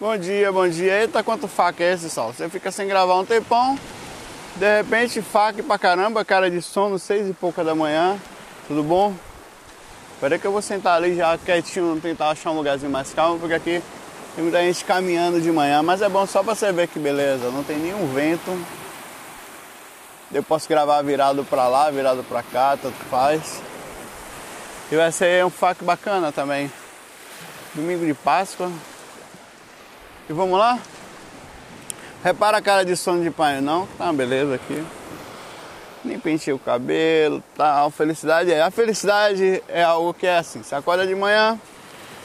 Bom dia, bom dia. Eita, quanto faca é esse, Sol? Você fica sem gravar um tempão, de repente faca pra caramba, cara de sono, seis e pouca da manhã. Tudo bom? Peraí que eu vou sentar ali já quietinho, tentar achar um lugarzinho mais calmo, porque aqui tem muita gente caminhando de manhã, mas é bom só pra você ver que beleza, não tem nenhum vento. Eu posso gravar virado pra lá, virado pra cá, tanto faz. E vai ser um fac bacana também. Domingo de Páscoa, e vamos lá? Repara a cara de sono de pai, não? Tá, beleza aqui. Nem pentei o cabelo, tal. Felicidade é. A felicidade é algo que é assim. Você acorda de manhã,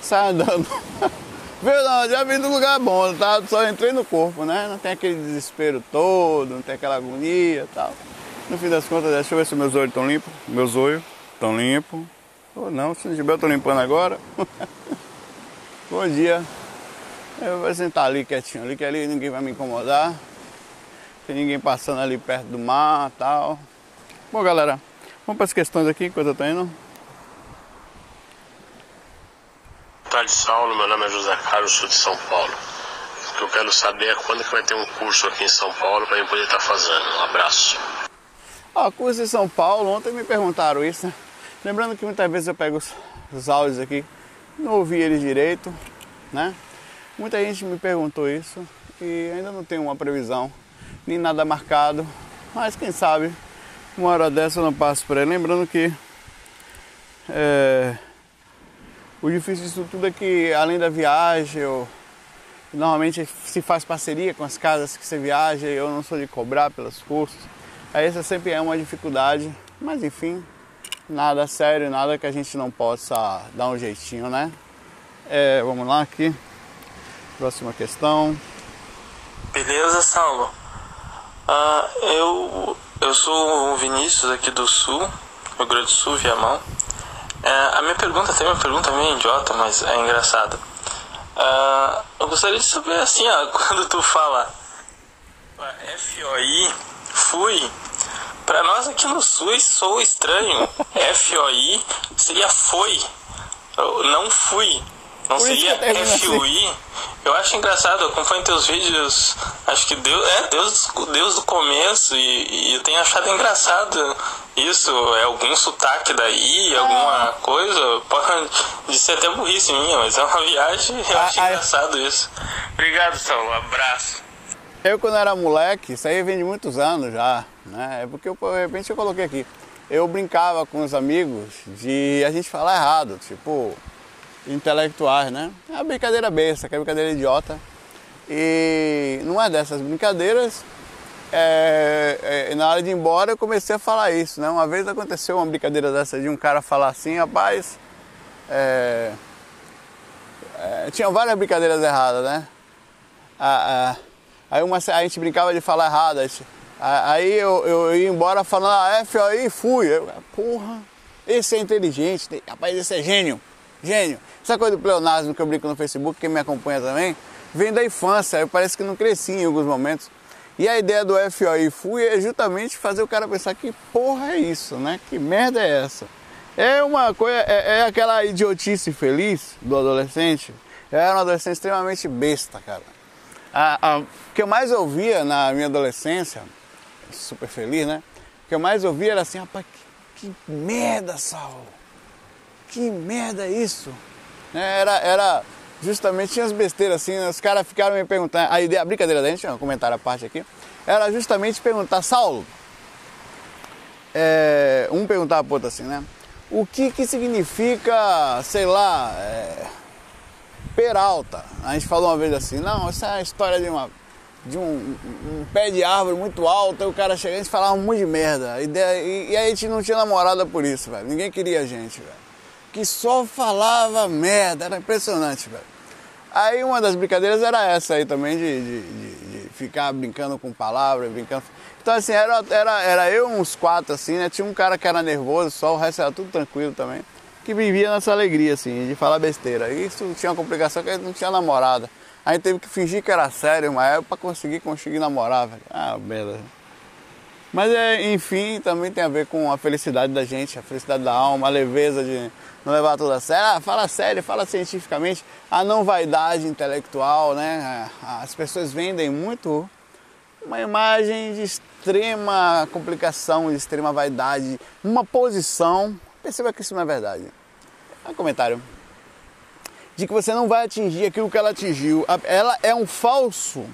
sai andando. Viu não? Já vim do lugar bom, tá? Só entrei no corpo, né? Não tem aquele desespero todo, não tem aquela agonia tal. No fim das contas, deixa eu ver se meus olhos estão limpos. Meus olhos estão limpos. Ou não, se não tiver, eu tô limpando agora. Bom dia. Eu vou sentar ali quietinho, ali que ali ninguém vai me incomodar. Tem ninguém passando ali perto do mar e tal. Bom galera, vamos para as questões aqui enquanto eu tô indo. Tarde, Saulo. Meu nome é José Carlos, sou de São Paulo. O que eu quero saber é quando que vai ter um curso aqui em São Paulo para eu poder estar tá fazendo. Um abraço. Ah, curso em São Paulo, ontem me perguntaram isso, né? Lembrando que muitas vezes eu pego os, os áudios aqui, não ouvi eles direito, né? Muita gente me perguntou isso e ainda não tenho uma previsão, nem nada marcado, mas quem sabe uma hora dessa eu não passo por aí. Lembrando que é, o difícil disso tudo é que além da viagem, eu, normalmente se faz parceria com as casas que você viaja e eu não sou de cobrar pelos custos. Aí essa sempre é uma dificuldade, mas enfim, nada sério, nada que a gente não possa dar um jeitinho, né? É, vamos lá aqui. Próxima questão. Beleza, Saulo. Ah, eu, eu sou o Vinícius aqui do Sul, Rio Grande do Sul, Viamão. É, a minha pergunta tem uma pergunta meio idiota, mas é engraçada. Ah, eu gostaria de saber assim, ó, quando tu fala FOI, fui, para nós aqui no Sul sou estranho. FOI seria foi, não fui. Não Por seria FUI? Assim. Eu acho engraçado, eu acompanho teus vídeos, acho que Deus, é Deus, Deus do começo, e, e eu tenho achado engraçado isso. É algum sotaque daí, alguma coisa? Pode ser até burrice minha, mas é uma viagem, eu acho ah, engraçado isso. Obrigado, Saulo, abraço. Eu quando era moleque, isso aí vem de muitos anos já, né? É porque eu, de repente eu coloquei aqui. Eu brincava com os amigos de a gente falar errado, tipo, intelectuais, né? É uma brincadeira besta, que é uma brincadeira idiota. E numa dessas brincadeiras, é, é, na hora de ir embora eu comecei a falar isso, né? Uma vez aconteceu uma brincadeira dessa de um cara falar assim, rapaz, é, é tinha várias brincadeiras erradas, né? aí uma, a gente brincava de falar errado, aí eu, eu ia embora falando, ah, F aí fui. Eu, Porra, esse é inteligente, rapaz, esse é gênio, gênio. Essa coisa do pleonasmo que eu brinco no Facebook, quem me acompanha também, vem da infância, eu parece que não cresci em alguns momentos. E a ideia do FOI fui é justamente fazer o cara pensar que porra é isso, né? Que merda é essa? É uma coisa, é, é aquela idiotice feliz do adolescente. Eu era um adolescente extremamente besta, cara. A, a, o que eu mais ouvia na minha adolescência, super feliz, né? O que eu mais ouvia era assim, rapaz, que, que merda, Sal! Que merda é isso? Né? Era, era justamente, tinha as besteiras assim, os caras ficaram me perguntando, a ideia, a brincadeira da gente, um comentário à parte aqui, era justamente perguntar, Saulo, é, um perguntava pro outro assim, né? O que que significa, sei lá, é, peralta? A gente falou uma vez assim, não, essa é a história de uma de um, um, pé de árvore muito alto, aí o cara chegava e falava um monte de merda. E, e, e, a gente não tinha namorada por isso, velho. Ninguém queria a gente, velho que só falava merda, era impressionante, velho. Aí uma das brincadeiras era essa aí também, de, de, de, de ficar brincando com palavras, brincando. Então assim, era, era, era eu uns quatro assim, né? Tinha um cara que era nervoso, só o resto era tudo tranquilo também. Que vivia nessa alegria, assim, de falar besteira. Isso tinha uma complicação que a gente não tinha namorada. A gente teve que fingir que era sério uma época pra conseguir conseguir namorar, velho. Ah, beleza. Mas é, enfim, também tem a ver com a felicidade da gente, a felicidade da alma, a leveza de não levar tudo a sério. Ah, fala sério, fala cientificamente. A não vaidade intelectual, né? As pessoas vendem muito uma imagem de extrema complicação, de extrema vaidade, uma posição. Perceba que isso não é verdade. É um comentário. De que você não vai atingir aquilo que ela atingiu. Ela é um falso,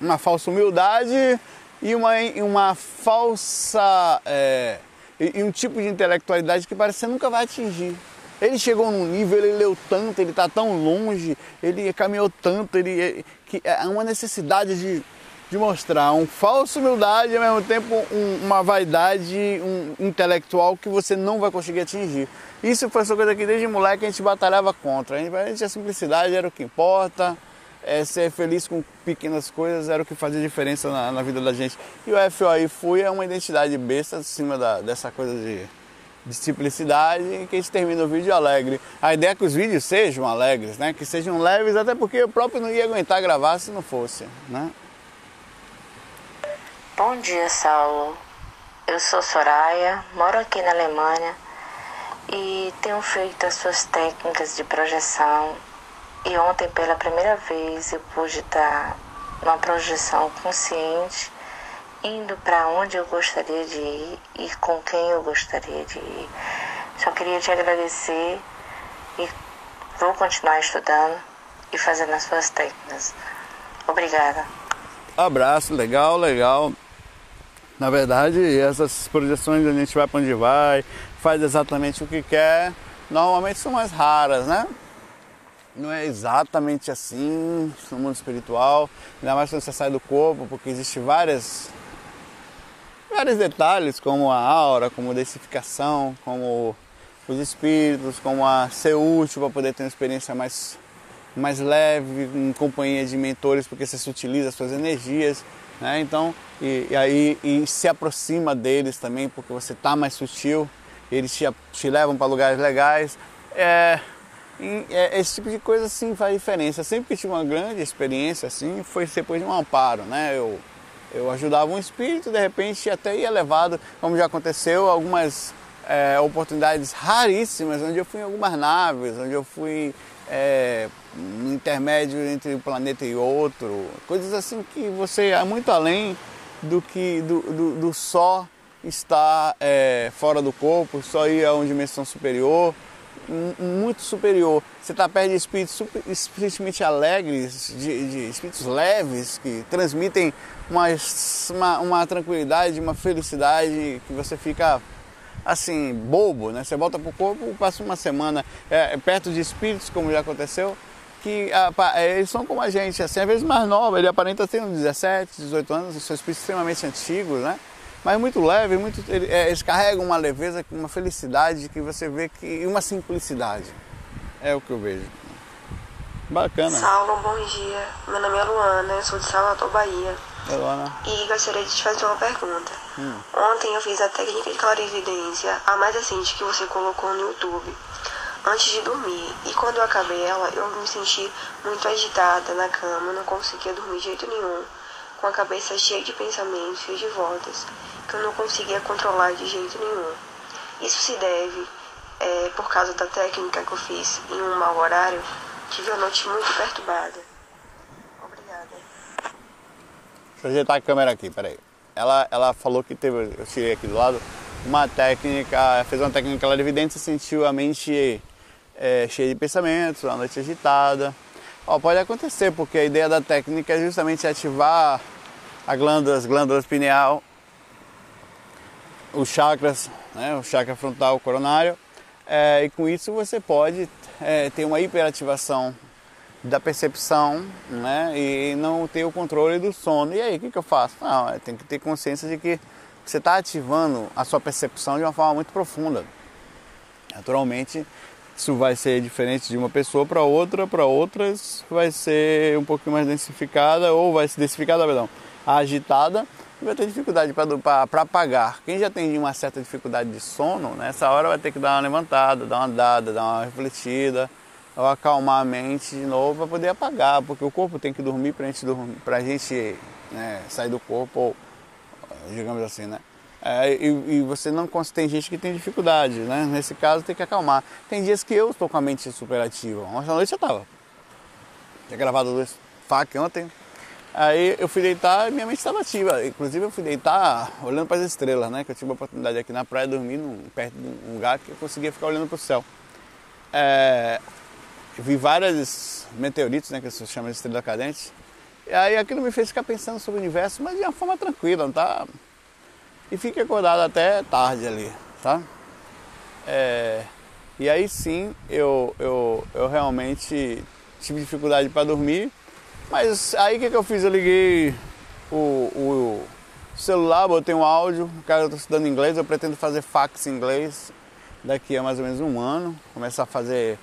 uma falsa humildade e uma, uma falsa. É, e um tipo de intelectualidade que parece que você nunca vai atingir. Ele chegou num nível, ele leu tanto, ele está tão longe, ele caminhou tanto, ele que é uma necessidade de, de mostrar um falso humildade e ao mesmo tempo um, uma vaidade um intelectual que você não vai conseguir atingir. Isso foi essa coisa que desde moleque a gente batalhava contra. A, gente, a simplicidade era o que importa é, ser feliz com pequenas coisas era o que fazia diferença na, na vida da gente. E o FOI Fui é uma identidade besta acima da, dessa coisa de, de simplicidade que a gente termina o vídeo alegre. A ideia é que os vídeos sejam alegres, né? que sejam leves, até porque eu próprio não ia aguentar gravar se não fosse. Né? Bom dia, Saulo. Eu sou Soraya, moro aqui na Alemanha e tenho feito as suas técnicas de projeção e ontem, pela primeira vez, eu pude estar numa projeção consciente, indo para onde eu gostaria de ir e com quem eu gostaria de ir. Só queria te agradecer e vou continuar estudando e fazendo as suas técnicas. Obrigada. Abraço, legal, legal. Na verdade, essas projeções a gente vai para onde vai, faz exatamente o que quer, normalmente são mais raras, né? Não é exatamente assim no mundo espiritual, ainda mais quando você sai do corpo, porque existe várias vários detalhes como a aura, como a densificação, como os espíritos, como a ser útil para poder ter uma experiência mais mais leve, em companhia de mentores, porque você utiliza as suas energias, né? Então, e, e aí e se aproxima deles também, porque você está mais sutil, eles te, te levam para lugares legais. É, é, esse tipo de coisa sim faz diferença. Sempre que tive uma grande experiência assim, foi depois de um amparo, né? Eu, eu ajudava um espírito, de repente até ia levado, como já aconteceu, algumas é, oportunidades raríssimas, onde eu fui em algumas naves, onde eu fui é, no intermédio entre um planeta e outro, coisas assim que você é muito além do que do, do, do só estar é, fora do corpo, só ir a uma dimensão superior muito superior. Você está perto de espíritos espiritualmente alegres, de, de, espíritos leves, que transmitem uma, uma, uma, tranquilidade, uma felicidade que você fica assim, bobo, né? Você volta para o corpo, passa uma semana é, perto de espíritos, como já aconteceu, que é, eles são como a gente, assim, às vezes mais nova, ele aparenta ter uns 17, 18 anos, são espíritos extremamente antigos, né? Mas muito leve, muito, é, eles carregam uma leveza, uma felicidade que você vê que uma simplicidade. É o que eu vejo. Bacana. Saulo, bom dia. Meu nome é Luana, eu sou de Salvador, Bahia. É, Luana. E gostaria de te fazer uma pergunta. Hum. Ontem eu fiz a técnica de clarividência, a mais recente que você colocou no YouTube, antes de dormir. E quando eu acabei ela, eu me senti muito agitada na cama, não conseguia dormir de jeito nenhum, com a cabeça cheia de pensamentos e de voltas que eu não conseguia controlar de jeito nenhum. Isso se deve, é, por causa da técnica que eu fiz em um mau horário, tive a noite muito perturbada. Obrigada. Deixa eu ajeitar a câmera aqui, peraí. Ela, ela falou que teve, eu tirei aqui do lado, uma técnica, fez uma técnica ela evidente, sentiu a mente é, cheia de pensamentos, a noite agitada. Ó, pode acontecer, porque a ideia da técnica é justamente ativar as glândulas pineal os chakras, né, o chakra frontal coronário, é, e com isso você pode é, ter uma hiperativação da percepção né, e não ter o controle do sono. E aí, o que, que eu faço? Não, é, tem que ter consciência de que você está ativando a sua percepção de uma forma muito profunda. Naturalmente, isso vai ser diferente de uma pessoa para outra, para outras vai ser um pouquinho mais densificada ou vai ser densificada, perdão, agitada vai ter dificuldade para apagar. Quem já tem uma certa dificuldade de sono, nessa hora vai ter que dar uma levantada, dar uma andada, dar uma refletida, ou acalmar a mente de novo para poder apagar, porque o corpo tem que dormir para a gente, dormir, pra gente né, sair do corpo, ou, digamos assim, né? É, e, e, você não tem gente que tem dificuldade, né? Nesse caso tem que acalmar. Tem dias que eu estou com a mente superativa. Ontem à noite eu estava. Tinha gravado dois FAC ontem. Aí eu fui deitar e minha mente estava ativa. Inclusive eu fui deitar olhando para as estrelas, né? Que eu tive a oportunidade aqui na praia dormir num, perto de um lugar que eu conseguia ficar olhando para o céu. É, vi várias meteoritos, né? Que se chama de estrela cadente. E aí aquilo me fez ficar pensando sobre o universo, mas de uma forma tranquila, não tá? E fiquei acordado até tarde ali, tá? É, e aí sim eu, eu, eu realmente tive dificuldade para dormir, mas aí o que, que eu fiz? Eu liguei o, o celular, botei um áudio, cara, eu estou estudando inglês, eu pretendo fazer fax em inglês daqui a mais ou menos um ano, começar a fazer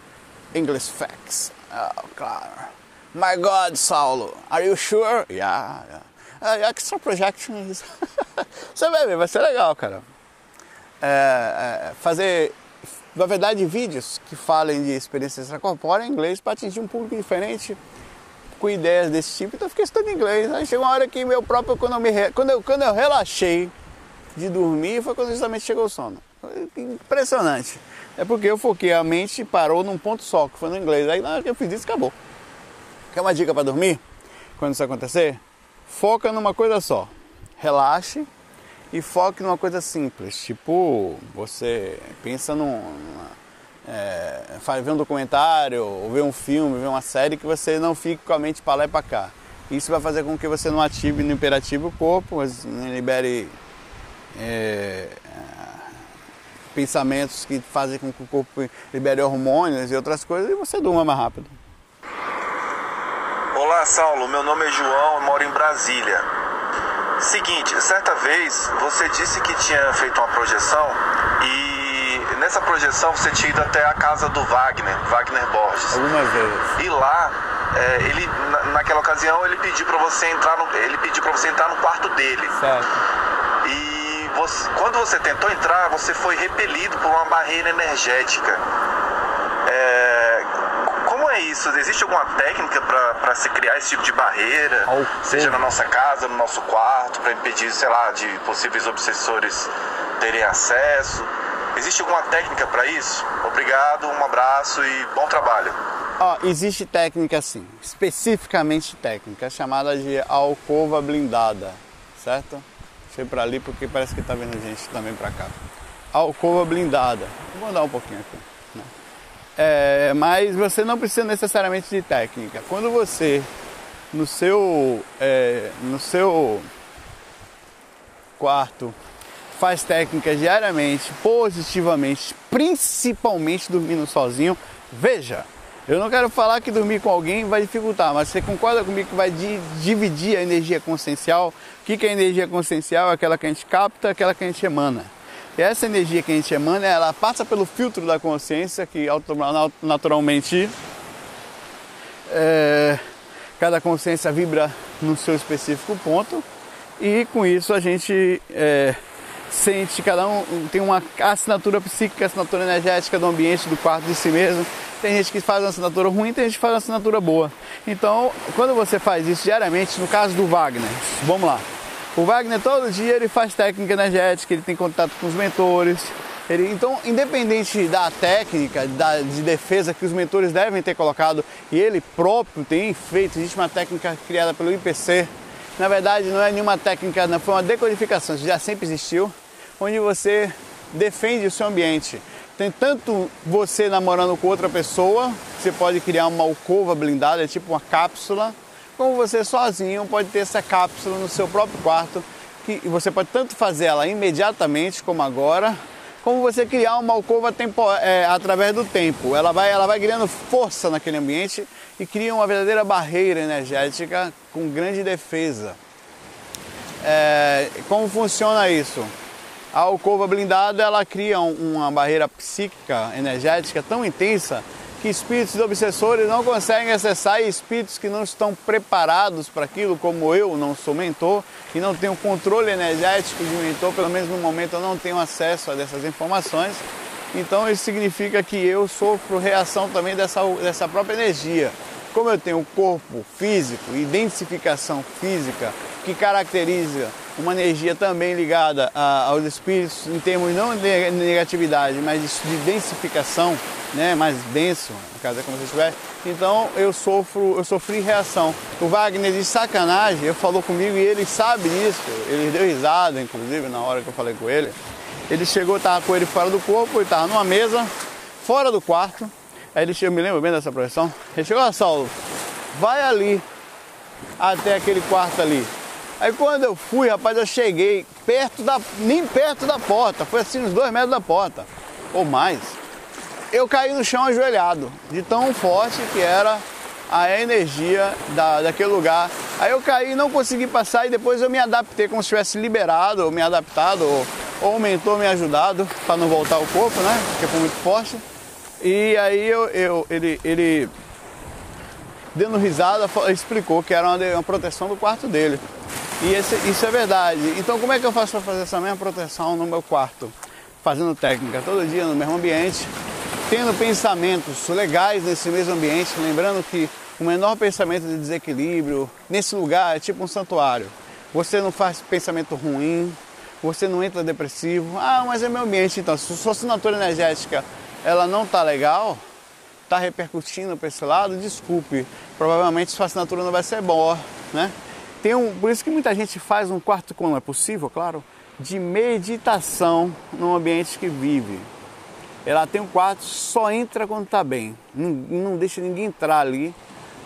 English fax. Oh, claro. My God, Saulo, are you sure? Yeah, yeah. Uh, extra projections. Você vai ver, vai ser legal, cara. É, é, fazer, na verdade, vídeos que falem de experiência extracorpórea em inglês para atingir um público diferente com ideias desse tipo. Então eu fiquei estudando inglês. Aí chegou uma hora que meu próprio, quando eu, me, quando eu, quando eu relaxei de dormir, foi quando justamente chegou o sono. Impressionante. É porque eu foquei a mente parou num ponto só, que foi no inglês. Aí na hora que eu fiz isso, acabou. Quer uma dica para dormir? Quando isso acontecer? Foca numa coisa só. Relaxe e foque numa coisa simples. Tipo, você pensa num. É, ver um documentário, ou ver um filme, ver uma série que você não fique com a mente para lá e para cá. Isso vai fazer com que você não ative no imperativo o corpo, mas libere é, pensamentos que fazem com que o corpo libere hormônios e outras coisas e você durma mais rápido. Olá, Saulo. Meu nome é João, eu moro em Brasília. Seguinte, certa vez você disse que tinha feito uma projeção e nessa projeção você tinha ido até a casa do Wagner, Wagner Borges. Algumas vezes. E lá, é, ele naquela ocasião ele pediu para você entrar no, ele pediu para você entrar no quarto dele. Certo. E você, quando você tentou entrar, você foi repelido por uma barreira energética. É, como é isso? Existe alguma técnica para se criar esse tipo de barreira, seja na nossa casa, no nosso quarto, para impedir, sei lá, de possíveis obsessores terem acesso? Existe alguma técnica para isso? Obrigado, um abraço e bom trabalho. Oh, existe técnica sim, especificamente técnica, chamada de alcova blindada, certo? Deixa para ali porque parece que está vendo gente também para cá. Alcova blindada. Vou andar um pouquinho aqui. É, mas você não precisa necessariamente de técnica. Quando você no seu, é, no seu quarto faz técnicas diariamente, positivamente, principalmente dormindo sozinho, veja, eu não quero falar que dormir com alguém vai dificultar, mas você concorda comigo que vai dividir a energia consciencial? O que é energia consciencial? É aquela que a gente capta, aquela que a gente emana. E essa energia que a gente emana, ela passa pelo filtro da consciência, que naturalmente é, cada consciência vibra no seu específico ponto, e com isso a gente é, sente, cada um tem uma assinatura psíquica, assinatura energética do ambiente, do quarto de si mesmo. Tem gente que faz uma assinatura ruim, tem gente que faz uma assinatura boa. Então, quando você faz isso diariamente, no caso do Wagner, vamos lá. O Wagner todo dia ele faz técnica energética, ele tem contato com os mentores. Ele, então, independente da técnica da, de defesa que os mentores devem ter colocado e ele próprio tem feito, existe uma técnica criada pelo IPC. Na verdade, não é nenhuma técnica, não, foi uma decodificação, já sempre existiu, onde você defende o seu ambiente. Tem tanto você namorando com outra pessoa, você pode criar uma alcova blindada, tipo uma cápsula, como você sozinho pode ter essa cápsula no seu próprio quarto, que você pode tanto fazer ela imediatamente como agora, como você criar uma alcova tempo, é, através do tempo. Ela vai, ela vai criando força naquele ambiente e cria uma verdadeira barreira energética com grande defesa. É, como funciona isso? A alcova blindada ela cria uma barreira psíquica energética tão intensa que espíritos obsessores não conseguem acessar e espíritos que não estão preparados para aquilo, como eu não sou mentor e não tenho controle energético de mentor, pelo menos no momento eu não tenho acesso a dessas informações. Então isso significa que eu sofro reação também dessa, dessa própria energia. Como eu tenho corpo físico, identificação física que caracteriza uma energia também ligada a, aos espíritos em termos não de negatividade, mas de densificação, né, mais denso, no caso é como se estiver. Então eu sofro, eu sofri reação. O Wagner de sacanagem, ele falou comigo e ele sabe disso. Ele deu risada, inclusive, na hora que eu falei com ele. Ele chegou, estava com ele fora do corpo, ele estava numa mesa, fora do quarto. Aí ele chegou, me lembro bem dessa projeção. Ele chegou, ó, Saulo, vai ali, até aquele quarto ali. Aí quando eu fui, rapaz, eu cheguei perto da. nem perto da porta, foi assim uns dois metros da porta, ou mais. Eu caí no chão ajoelhado, de tão forte que era a energia da, daquele lugar. Aí eu caí, não consegui passar e depois eu me adaptei como se tivesse liberado, ou me adaptado, ou, ou me ajudado para não voltar o corpo, né? Porque foi muito forte. E aí eu, eu ele, ele dando risada, explicou que era uma, proteção do quarto dele. E esse, isso é verdade. Então como é que eu faço para fazer essa mesma proteção no meu quarto? Fazendo técnica todo dia no mesmo ambiente, tendo pensamentos legais nesse mesmo ambiente, lembrando que o menor pensamento de desequilíbrio nesse lugar é tipo um santuário. Você não faz pensamento ruim, você não entra depressivo. Ah, mas é meu ambiente então. Se sua assinatura energética ela não tá legal, tá repercutindo para esse lado, desculpe. Provavelmente sua assinatura não vai ser boa, né? Tem um, por isso que muita gente faz um quarto, quando é possível, claro, de meditação no ambiente que vive. Ela tem um quarto, só entra quando está bem, não, não deixa ninguém entrar ali.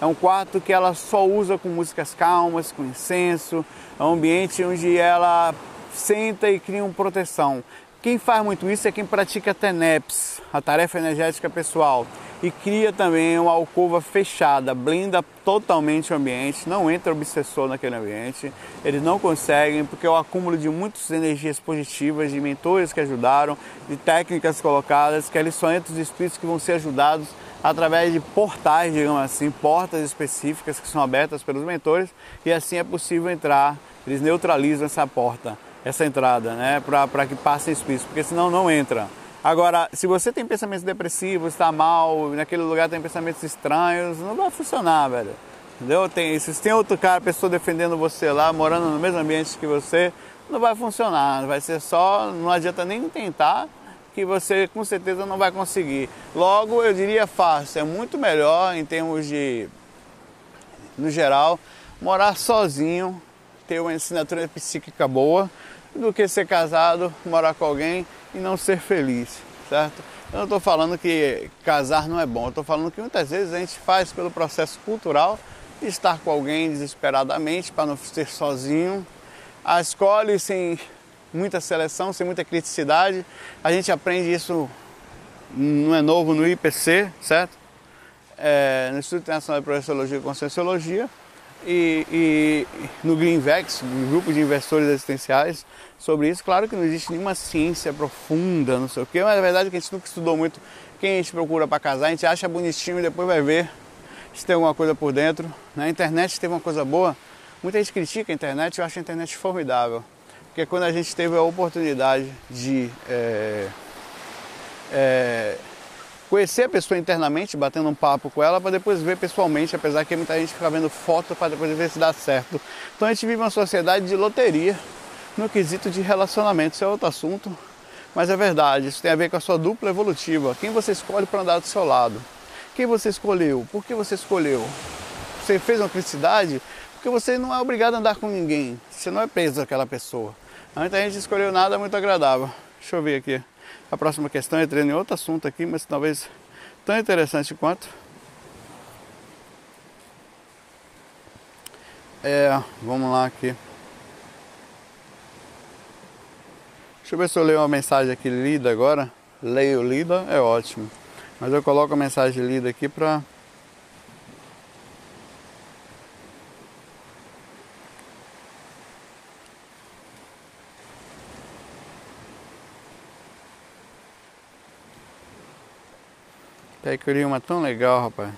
É um quarto que ela só usa com músicas calmas, com incenso. É um ambiente onde ela senta e cria uma proteção. Quem faz muito isso é quem pratica TENEPS, a tarefa energética pessoal e cria também uma alcova fechada, blinda totalmente o ambiente, não entra obsessor naquele ambiente, eles não conseguem porque é o acúmulo de muitas energias positivas, de mentores que ajudaram, de técnicas colocadas, que eles só entram os espíritos que vão ser ajudados através de portais, digamos assim, portas específicas que são abertas pelos mentores e assim é possível entrar, eles neutralizam essa porta, essa entrada, né, para que passem espíritos, porque senão não entra. Agora, se você tem pensamentos depressivos, está mal, naquele lugar tem pensamentos estranhos, não vai funcionar, velho. Entendeu? Tem, se tem outro cara, pessoa defendendo você lá, morando no mesmo ambiente que você, não vai funcionar. Vai ser só, não adianta nem tentar, que você com certeza não vai conseguir. Logo, eu diria fácil, é muito melhor em termos de, no geral, morar sozinho, ter uma assinatura psíquica boa, do que ser casado, morar com alguém e não ser feliz, certo? Eu não estou falando que casar não é bom, eu estou falando que muitas vezes a gente faz pelo processo cultural estar com alguém desesperadamente para não ser sozinho. A escolhe sem muita seleção, sem muita criticidade. A gente aprende isso, não é novo no IPC, certo? É, no Instituto Internacional de Projeciologia e Conscienciologia e, e no Greenvex, no grupo de investidores existenciais, sobre isso. Claro que não existe nenhuma ciência profunda, não sei o quê, mas na verdade que a gente nunca estudou muito. Quem a gente procura para casar, a gente acha bonitinho e depois vai ver se tem alguma coisa por dentro. Na internet teve uma coisa boa. Muita gente critica a internet, eu acho a internet formidável. Porque quando a gente teve a oportunidade de é, é, conhecer a pessoa internamente, batendo um papo com ela, para depois ver pessoalmente, apesar que muita gente fica vendo foto para depois ver se dá certo. Então a gente vive uma sociedade de loteria no quesito de relacionamento. Isso é outro assunto, mas é verdade. Isso tem a ver com a sua dupla evolutiva. Quem você escolhe para andar do seu lado? Quem você escolheu? Por que você escolheu? Você fez uma felicidade? Porque você não é obrigado a andar com ninguém. Você não é preso àquela pessoa. Muita gente escolheu nada muito agradável. Deixa eu ver aqui. A próxima questão é em outro assunto aqui, mas talvez tão interessante quanto. É, vamos lá aqui. Deixa eu ver se eu leio uma mensagem aqui lida agora. Leio lida, é ótimo. Mas eu coloco a mensagem lida aqui para Até que eu li uma tão legal, rapaz.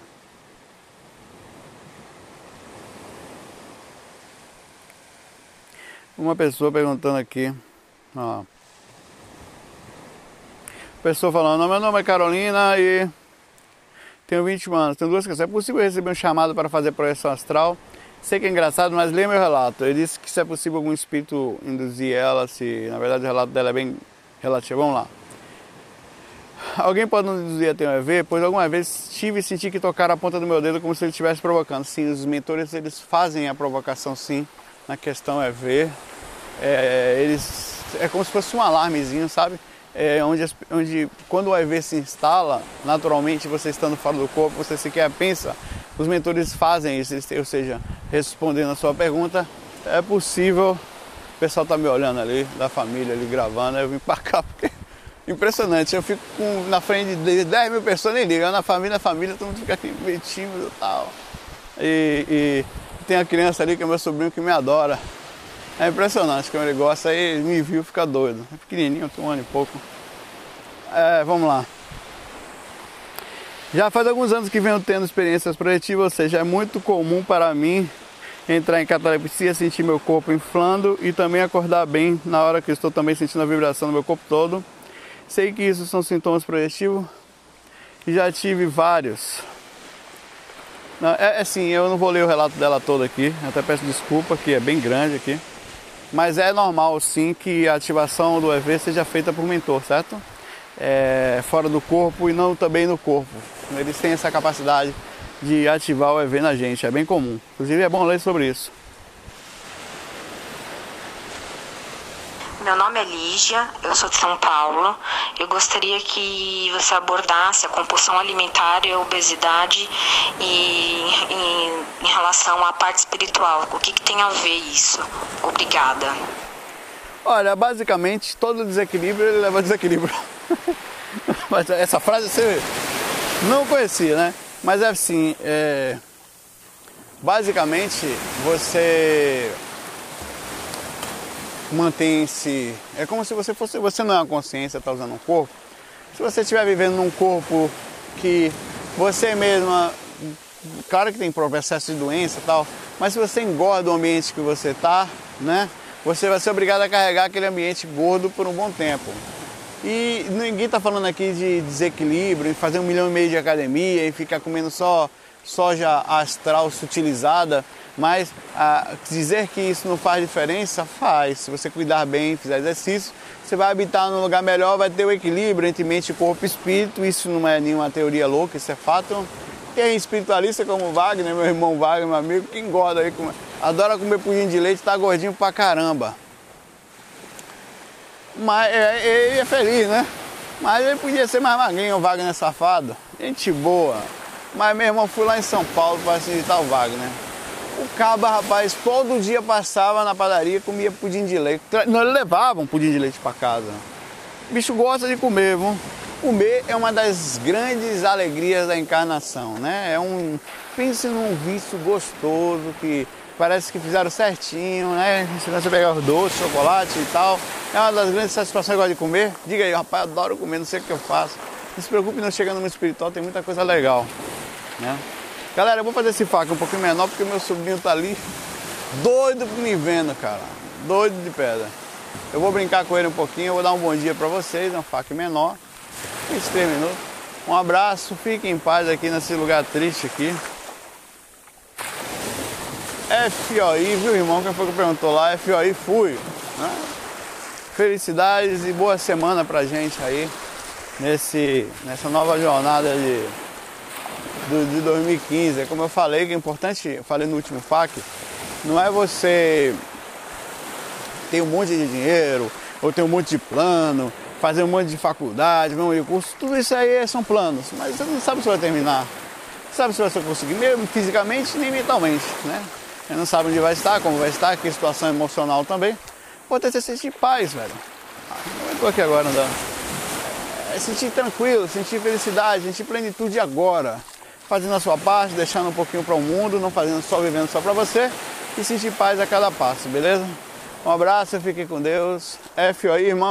Uma pessoa perguntando aqui, ó. Pessoa falando, meu nome é Carolina e tenho 21 anos, tenho duas questões. É possível receber um chamado para fazer projeção astral Sei que é engraçado, mas lê meu relato. Ele disse que se é possível algum espírito induzir ela, se na verdade o relato dela é bem relativo. Vamos lá. Alguém pode nos induzir a ter um EV, pois alguma vez tive e senti que tocar a ponta do meu dedo como se ele estivesse provocando. Sim, os mentores eles fazem a provocação sim na questão EV. É, eles é como se fosse um alarmezinho, sabe? É, onde, onde quando o EV se instala, naturalmente você estando fora do corpo, você sequer pensa os mentores fazem isso, ou seja, respondendo a sua pergunta, é possível. O pessoal está me olhando ali, da família ali gravando, eu vim para cá porque impressionante. Eu fico com, na frente de 10 mil pessoas, nem liga. Na família, na família, todo mundo fica aqui meio tímido e tal. E, tem a criança ali que é meu sobrinho que me adora. É impressionante como ele gosta, aí ele me viu fica doido. É pequenininho, tem um ano e pouco. É, vamos lá. Já faz alguns anos que venho tendo experiências projetivas, ou seja, é muito comum para mim entrar em catalepsia, sentir meu corpo inflando e também acordar bem na hora que estou também sentindo a vibração no meu corpo todo. Sei que isso são sintomas projetivos e já tive vários. Não, é assim, eu não vou ler o relato dela todo aqui, até peço desculpa que é bem grande aqui. Mas é normal sim que a ativação do EV seja feita por mentor, certo? É, fora do corpo e não também no corpo. Eles têm essa capacidade de ativar o EV na gente, é bem comum. Inclusive é bom ler sobre isso. Meu nome é Lígia, eu sou de São Paulo. Eu gostaria que você abordasse a compulsão alimentar e a obesidade e, em, em relação à parte espiritual. O que, que tem a ver isso? Obrigada. Olha, basicamente todo desequilíbrio ele leva a desequilíbrio. Mas essa frase você não conhecia, né? Mas é assim, é... basicamente você mantém-se. É como se você fosse. Você não é uma consciência, está usando um corpo. Se você estiver vivendo num corpo que você mesma. Claro que tem processo de doença e tal, mas se você engorda o ambiente que você está, né? Você vai ser obrigado a carregar aquele ambiente gordo por um bom tempo. E ninguém está falando aqui de desequilíbrio, em fazer um milhão e meio de academia e ficar comendo só soja astral sutilizada, mas ah, dizer que isso não faz diferença, faz. Se você cuidar bem, fizer exercício, você vai habitar num lugar melhor, vai ter o equilíbrio entre mente, corpo e espírito. Isso não é nenhuma teoria louca, isso é fato. Tem espiritualista como Wagner, meu irmão Wagner, meu amigo, que engorda aí, adora comer pudim de leite, tá gordinho pra caramba. Mas é, ele é feliz, né? Mas ele podia ser mais magrinho, o Wagner safado. Gente boa. Mas meu irmão, fui lá em São Paulo para visitar o Wagner. O caba, rapaz, todo dia passava na padaria comia pudim de leite. Não, ele levava um pudim de leite para casa. O bicho gosta de comer, viu? Comer é uma das grandes alegrias da encarnação, né? É um. Pense num vício gostoso que parece que fizeram certinho, né? Se você pegar os doces, chocolate e tal. É uma das grandes satisfações que eu gosto de comer. Diga aí, rapaz, adoro comer, não sei o que eu faço. Não se preocupe, não chega no espiritual, tem muita coisa legal. Né? Galera, eu vou fazer esse faca um pouquinho menor porque meu sobrinho tá ali doido me vendo, cara. Doido de pedra. Eu vou brincar com ele um pouquinho, eu vou dar um bom dia para vocês, um faca menor. 23 minutos. Um abraço, fiquem em paz aqui nesse lugar triste aqui. FOI, viu irmão? Quem foi que perguntou lá? FOI fui. Né? Felicidades e boa semana pra gente aí nesse, nessa nova jornada de, de, de 2015. É como eu falei, que é importante, eu falei no último FAQ, não é você ter um monte de dinheiro, ou ter um monte de plano, fazer um monte de faculdade, um curso, tudo isso aí são planos, mas você não sabe se vai terminar. Não sabe se você vai conseguir, mesmo fisicamente nem mentalmente, né? Você não sabe onde vai estar, como vai estar, que situação emocional também. Pode ter sentir paz, velho. Não estou aqui agora andando é sentir tranquilo, sentir felicidade, sentir plenitude agora. Fazendo a sua parte, deixando um pouquinho para o mundo, não fazendo só vivendo só para você e sentir paz a cada passo, beleza? Um abraço, fique com Deus. F aí, irmão.